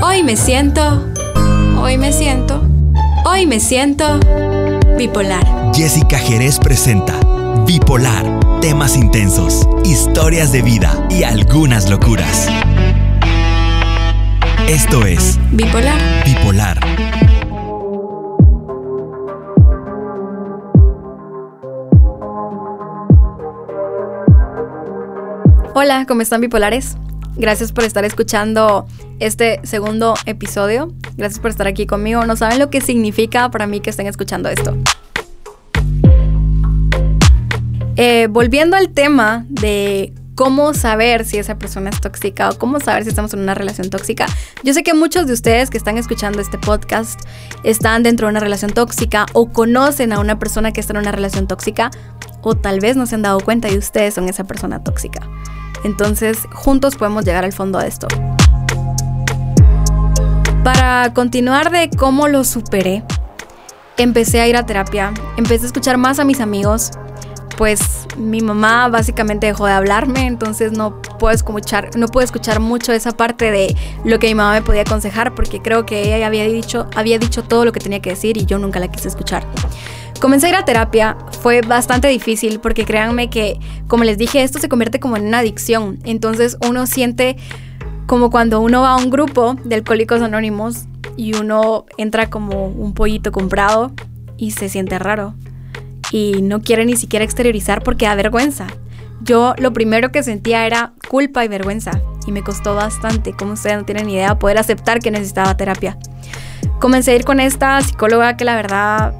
Hoy me siento, hoy me siento, hoy me siento bipolar. Jessica Jerez presenta Bipolar, temas intensos, historias de vida y algunas locuras. Esto es Bipolar. Bipolar. Hola, ¿cómo están bipolares? Gracias por estar escuchando este segundo episodio. Gracias por estar aquí conmigo. No saben lo que significa para mí que estén escuchando esto. Eh, volviendo al tema de cómo saber si esa persona es tóxica o cómo saber si estamos en una relación tóxica. Yo sé que muchos de ustedes que están escuchando este podcast están dentro de una relación tóxica o conocen a una persona que está en una relación tóxica o tal vez no se han dado cuenta y ustedes son esa persona tóxica. Entonces, juntos podemos llegar al fondo de esto. Para continuar de cómo lo superé, empecé a ir a terapia, empecé a escuchar más a mis amigos, pues mi mamá básicamente dejó de hablarme, entonces no puedo escuchar, no puedo escuchar mucho esa parte de lo que mi mamá me podía aconsejar, porque creo que ella había dicho, había dicho todo lo que tenía que decir y yo nunca la quise escuchar. Comencé a ir a terapia, fue bastante difícil porque créanme que, como les dije, esto se convierte como en una adicción. Entonces uno siente como cuando uno va a un grupo de alcohólicos anónimos y uno entra como un pollito comprado y se siente raro. Y no quiere ni siquiera exteriorizar porque da vergüenza. Yo lo primero que sentía era culpa y vergüenza. Y me costó bastante, como ustedes no tienen idea, poder aceptar que necesitaba terapia. Comencé a ir con esta psicóloga que la verdad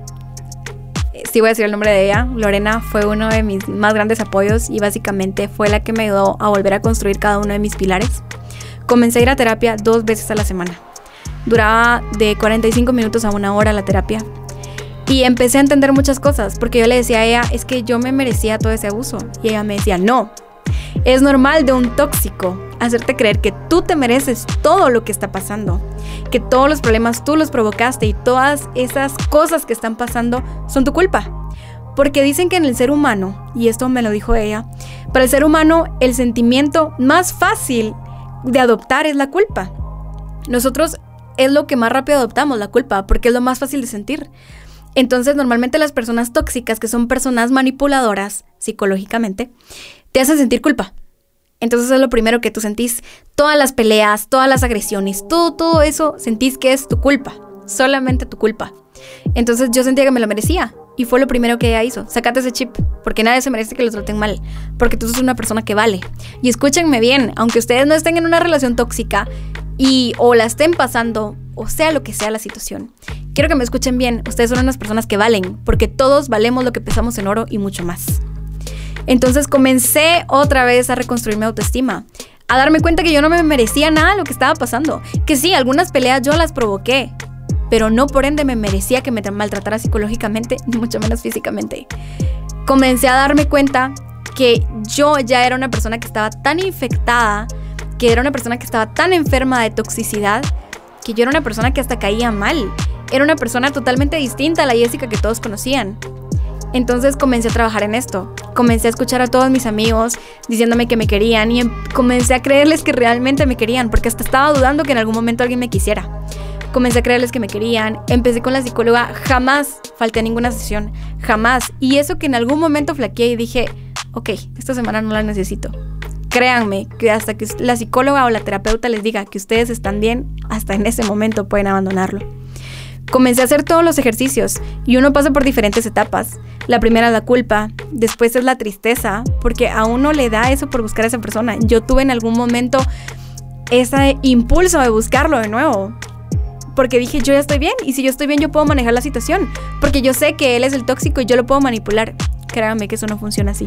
sí voy a decir el nombre de ella, Lorena fue uno de mis más grandes apoyos y básicamente fue la que me ayudó a volver a construir cada uno de mis pilares. Comencé a ir a terapia dos veces a la semana. Duraba de 45 minutos a una hora la terapia. Y empecé a entender muchas cosas, porque yo le decía a ella, es que yo me merecía todo ese abuso. Y ella me decía, no, es normal de un tóxico hacerte creer que tú te mereces todo lo que está pasando, que todos los problemas tú los provocaste y todas esas cosas que están pasando son tu culpa. Porque dicen que en el ser humano, y esto me lo dijo ella, para el ser humano el sentimiento más fácil de adoptar es la culpa. Nosotros es lo que más rápido adoptamos, la culpa, porque es lo más fácil de sentir. Entonces, normalmente las personas tóxicas, que son personas manipuladoras psicológicamente, te hacen sentir culpa. Entonces es lo primero que tú sentís. Todas las peleas, todas las agresiones, todo, todo eso sentís que es tu culpa. Solamente tu culpa. Entonces yo sentía que me lo merecía. Y fue lo primero que ella hizo. Sacate ese chip. Porque nadie se merece que los traten mal. Porque tú sos una persona que vale. Y escúchenme bien. Aunque ustedes no estén en una relación tóxica y o la estén pasando, o sea lo que sea la situación. Quiero que me escuchen bien. Ustedes son unas personas que valen. Porque todos valemos lo que pesamos en oro y mucho más. Entonces comencé otra vez a reconstruir mi autoestima, a darme cuenta que yo no me merecía nada lo que estaba pasando, que sí, algunas peleas yo las provoqué, pero no por ende me merecía que me maltratara psicológicamente, ni mucho menos físicamente. Comencé a darme cuenta que yo ya era una persona que estaba tan infectada, que era una persona que estaba tan enferma de toxicidad, que yo era una persona que hasta caía mal. Era una persona totalmente distinta a la Jessica que todos conocían. Entonces comencé a trabajar en esto. Comencé a escuchar a todos mis amigos diciéndome que me querían y em, comencé a creerles que realmente me querían, porque hasta estaba dudando que en algún momento alguien me quisiera. Comencé a creerles que me querían. Empecé con la psicóloga, jamás falté a ninguna sesión, jamás. Y eso que en algún momento flaqueé y dije, ok, esta semana no la necesito. Créanme que hasta que la psicóloga o la terapeuta les diga que ustedes están bien, hasta en ese momento pueden abandonarlo. Comencé a hacer todos los ejercicios y uno pasa por diferentes etapas. La primera es la culpa, después es la tristeza, porque a uno le da eso por buscar a esa persona. Yo tuve en algún momento ese impulso de buscarlo de nuevo, porque dije, yo ya estoy bien, y si yo estoy bien, yo puedo manejar la situación, porque yo sé que él es el tóxico y yo lo puedo manipular. Créanme que eso no funciona así.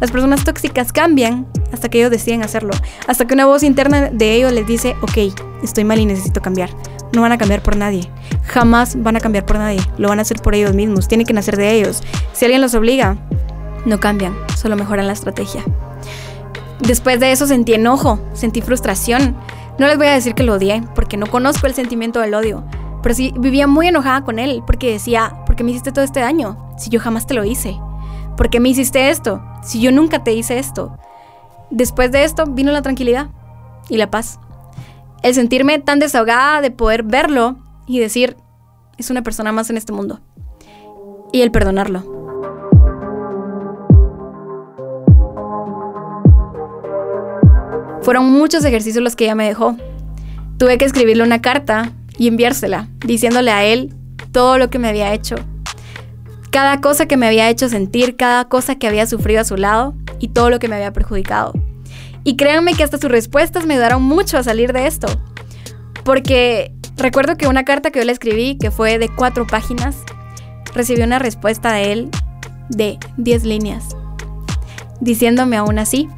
Las personas tóxicas cambian hasta que ellos deciden hacerlo, hasta que una voz interna de ellos les dice, ok, estoy mal y necesito cambiar no van a cambiar por nadie. Jamás van a cambiar por nadie. Lo van a hacer por ellos mismos. Tienen que nacer de ellos. Si alguien los obliga, no cambian, solo mejoran la estrategia. Después de eso sentí enojo, sentí frustración. No les voy a decir que lo odié, porque no conozco el sentimiento del odio. Pero sí vivía muy enojada con él, porque decía, ¿por qué me hiciste todo este daño? Si yo jamás te lo hice. ¿Por qué me hiciste esto? Si yo nunca te hice esto. Después de esto vino la tranquilidad y la paz. El sentirme tan desahogada de poder verlo y decir, es una persona más en este mundo. Y el perdonarlo. Fueron muchos ejercicios los que ella me dejó. Tuve que escribirle una carta y enviársela, diciéndole a él todo lo que me había hecho. Cada cosa que me había hecho sentir, cada cosa que había sufrido a su lado y todo lo que me había perjudicado. Y créanme que hasta sus respuestas me ayudaron mucho a salir de esto. Porque recuerdo que una carta que yo le escribí, que fue de cuatro páginas, recibí una respuesta de él de 10 líneas, diciéndome aún así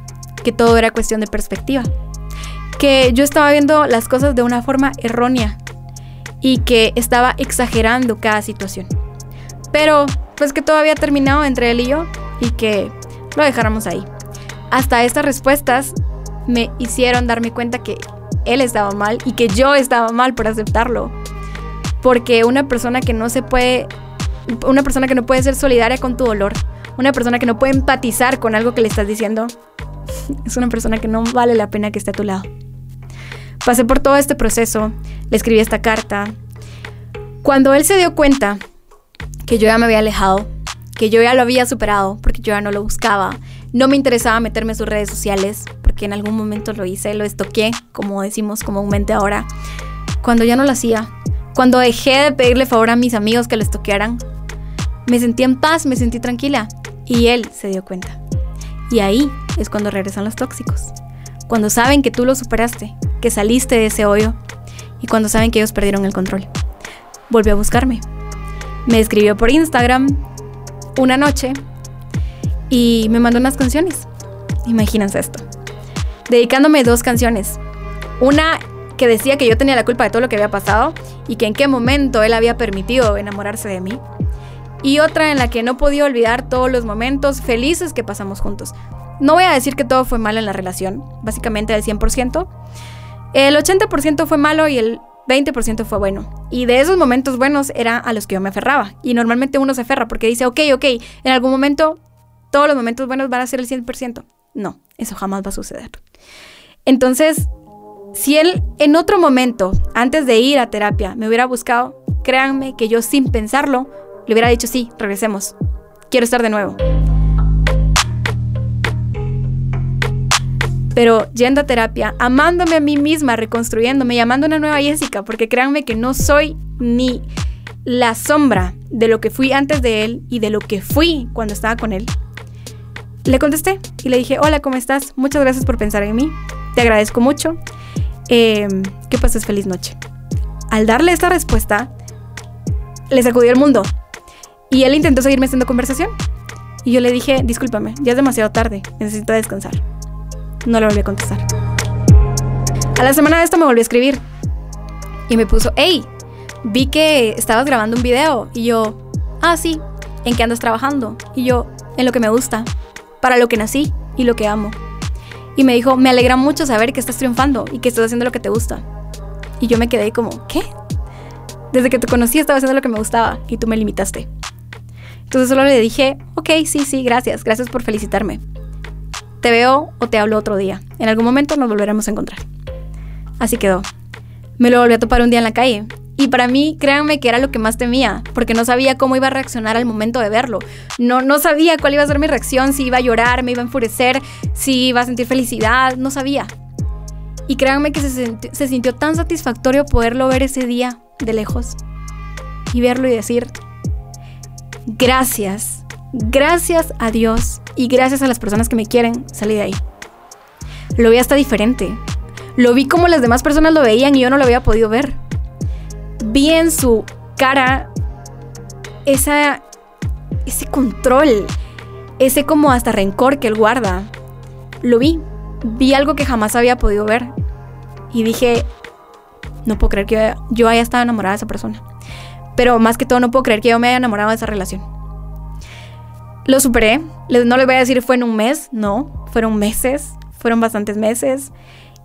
que todo era cuestión de perspectiva, que yo estaba viendo las cosas de una forma errónea y que estaba exagerando cada situación. Pero pues que todo había terminado entre él y yo y que lo dejáramos ahí. Hasta estas respuestas me hicieron darme cuenta que él estaba mal y que yo estaba mal por aceptarlo. Porque una persona que no se puede, una persona que no puede ser solidaria con tu dolor, una persona que no puede empatizar con algo que le estás diciendo, es una persona que no vale la pena que esté a tu lado. Pasé por todo este proceso, le escribí esta carta. Cuando él se dio cuenta que yo ya me había alejado, que yo ya lo había superado, porque yo ya no lo buscaba, no me interesaba meterme en sus redes sociales, porque en algún momento lo hice, lo estoqué, como decimos comúnmente ahora. Cuando ya no lo hacía, cuando dejé de pedirle favor a mis amigos que lo estoquearan, me sentí en paz, me sentí tranquila. Y él se dio cuenta. Y ahí es cuando regresan los tóxicos. Cuando saben que tú lo superaste, que saliste de ese hoyo y cuando saben que ellos perdieron el control. Volvió a buscarme. Me escribió por Instagram una noche y me mandó unas canciones. Imagínense esto. Dedicándome dos canciones. Una que decía que yo tenía la culpa de todo lo que había pasado y que en qué momento él había permitido enamorarse de mí. Y otra en la que no podía olvidar todos los momentos felices que pasamos juntos. No voy a decir que todo fue malo en la relación, básicamente al 100%. El 80% fue malo y el 20% fue bueno. Y de esos momentos buenos era a los que yo me aferraba. Y normalmente uno se aferra porque dice, ok, ok, en algún momento todos los momentos buenos van a ser el 100%. No, eso jamás va a suceder. Entonces, si él en otro momento, antes de ir a terapia, me hubiera buscado, créanme que yo sin pensarlo, le hubiera dicho, sí, regresemos. Quiero estar de nuevo. Pero yendo a terapia, amándome a mí misma, reconstruyéndome, llamando a una nueva Jessica, porque créanme que no soy ni la sombra de lo que fui antes de él y de lo que fui cuando estaba con él. Le contesté y le dije, hola, ¿cómo estás? Muchas gracias por pensar en mí. Te agradezco mucho. Eh, que pases feliz noche. Al darle esta respuesta, le sacudió el mundo. Y él intentó seguirme haciendo conversación. Y yo le dije, discúlpame, ya es demasiado tarde, necesito descansar. No le volví a contestar. A la semana de esto me volvió a escribir. Y me puso, hey, vi que estabas grabando un video. Y yo, ah, sí, ¿en qué andas trabajando? Y yo, en lo que me gusta, para lo que nací y lo que amo. Y me dijo, me alegra mucho saber que estás triunfando y que estás haciendo lo que te gusta. Y yo me quedé como, ¿qué? Desde que te conocí estaba haciendo lo que me gustaba y tú me limitaste. Entonces solo le dije, ok, sí, sí, gracias, gracias por felicitarme. Te veo o te hablo otro día. En algún momento nos volveremos a encontrar. Así quedó. Me lo volví a topar un día en la calle. Y para mí, créanme que era lo que más temía, porque no sabía cómo iba a reaccionar al momento de verlo. No, no sabía cuál iba a ser mi reacción, si iba a llorar, me iba a enfurecer, si iba a sentir felicidad, no sabía. Y créanme que se, se sintió tan satisfactorio poderlo ver ese día de lejos y verlo y decir, gracias, gracias a Dios y gracias a las personas que me quieren, salí de ahí. Lo vi hasta diferente. Lo vi como las demás personas lo veían y yo no lo había podido ver. Vi en su cara esa, ese control, ese como hasta rencor que él guarda. Lo vi. Vi algo que jamás había podido ver. Y dije, no puedo creer que yo haya estado enamorada de esa persona. Pero más que todo, no puedo creer que yo me haya enamorado de esa relación. Lo superé. No les voy a decir fue en un mes, no. Fueron meses, fueron bastantes meses.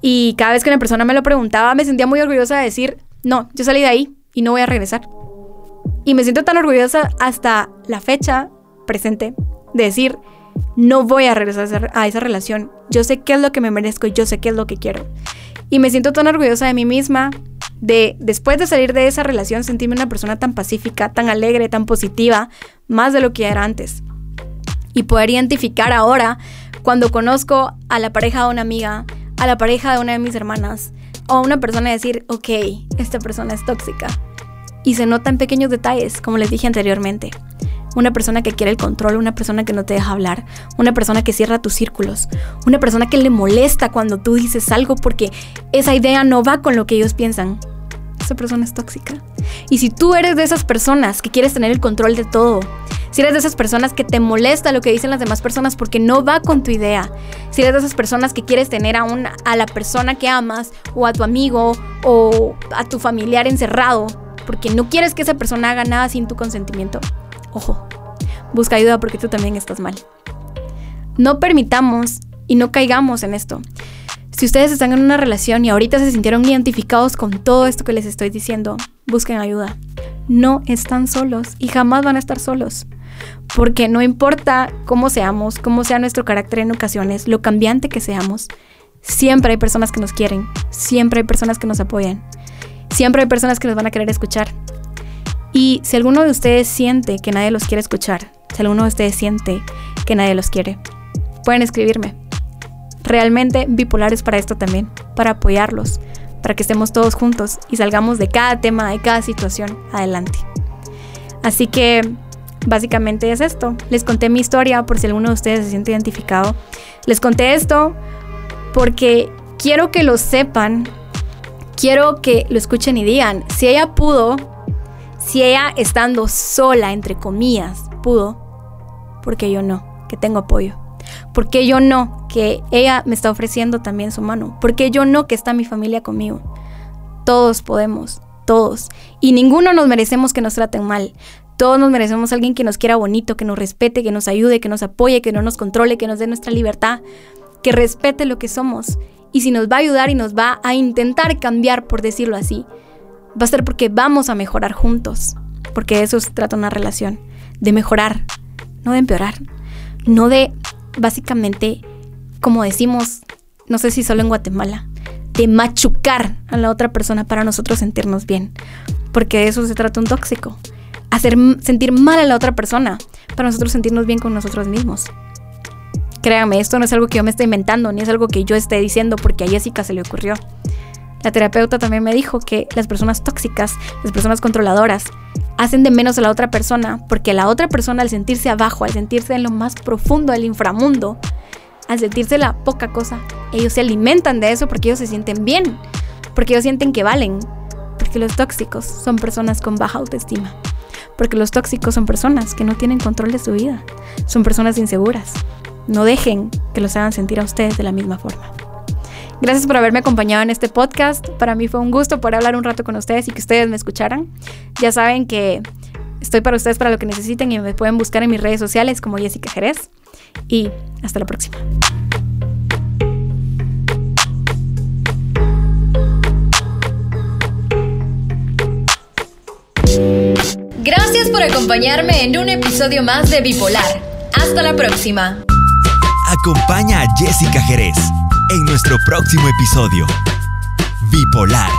Y cada vez que una persona me lo preguntaba, me sentía muy orgullosa de decir, no, yo salí de ahí y no voy a regresar. Y me siento tan orgullosa hasta la fecha presente de decir, no voy a regresar a esa relación. Yo sé qué es lo que me merezco y yo sé qué es lo que quiero. Y me siento tan orgullosa de mí misma de después de salir de esa relación sentirme una persona tan pacífica, tan alegre, tan positiva, más de lo que era antes. Y poder identificar ahora cuando conozco a la pareja de una amiga, a la pareja de una de mis hermanas, o a una persona decir, ok, esta persona es tóxica. Y se nota en pequeños detalles, como les dije anteriormente. Una persona que quiere el control, una persona que no te deja hablar, una persona que cierra tus círculos, una persona que le molesta cuando tú dices algo porque esa idea no va con lo que ellos piensan. Esa persona es tóxica. Y si tú eres de esas personas que quieres tener el control de todo, si eres de esas personas que te molesta lo que dicen las demás personas porque no va con tu idea, si eres de esas personas que quieres tener a, una, a la persona que amas o a tu amigo o a tu familiar encerrado porque no quieres que esa persona haga nada sin tu consentimiento, ojo, busca ayuda porque tú también estás mal. No permitamos y no caigamos en esto. Si ustedes están en una relación y ahorita se sintieron identificados con todo esto que les estoy diciendo, busquen ayuda. No están solos y jamás van a estar solos. Porque no importa cómo seamos, cómo sea nuestro carácter en ocasiones, lo cambiante que seamos, siempre hay personas que nos quieren, siempre hay personas que nos apoyan, siempre hay personas que nos van a querer escuchar. Y si alguno de ustedes siente que nadie los quiere escuchar, si alguno de ustedes siente que nadie los quiere, pueden escribirme. Realmente bipolar es para esto también, para apoyarlos, para que estemos todos juntos y salgamos de cada tema, de cada situación adelante. Así que básicamente es esto. Les conté mi historia por si alguno de ustedes se siente identificado. Les conté esto porque quiero que lo sepan, quiero que lo escuchen y digan, si ella pudo, si ella estando sola, entre comillas, pudo, porque yo no, que tengo apoyo. Porque yo no? Que ella me está ofreciendo también su mano. Porque yo no? Que está mi familia conmigo. Todos podemos, todos. Y ninguno nos merecemos que nos traten mal. Todos nos merecemos alguien que nos quiera bonito, que nos respete, que nos ayude, que nos apoye, que no nos controle, que nos dé nuestra libertad, que respete lo que somos. Y si nos va a ayudar y nos va a intentar cambiar, por decirlo así, va a ser porque vamos a mejorar juntos. Porque de eso se trata una relación. De mejorar, no de empeorar. No de básicamente, como decimos, no sé si solo en Guatemala, de machucar a la otra persona para nosotros sentirnos bien. Porque de eso se trata un tóxico. Hacer sentir mal a la otra persona para nosotros sentirnos bien con nosotros mismos. Créanme, esto no es algo que yo me esté inventando, ni es algo que yo esté diciendo porque a Jessica se le ocurrió. La terapeuta también me dijo que las personas tóxicas, las personas controladoras, hacen de menos a la otra persona porque la otra persona al sentirse abajo, al sentirse en lo más profundo del inframundo, al sentirse la poca cosa, ellos se alimentan de eso porque ellos se sienten bien, porque ellos sienten que valen, porque los tóxicos son personas con baja autoestima, porque los tóxicos son personas que no tienen control de su vida, son personas inseguras. No dejen que los hagan sentir a ustedes de la misma forma. Gracias por haberme acompañado en este podcast. Para mí fue un gusto poder hablar un rato con ustedes y que ustedes me escucharan. Ya saben que estoy para ustedes para lo que necesiten y me pueden buscar en mis redes sociales como Jessica Jerez. Y hasta la próxima. Gracias por acompañarme en un episodio más de Bipolar. Hasta la próxima. Acompaña a Jessica Jerez en nuestro próximo episodio. Bipolar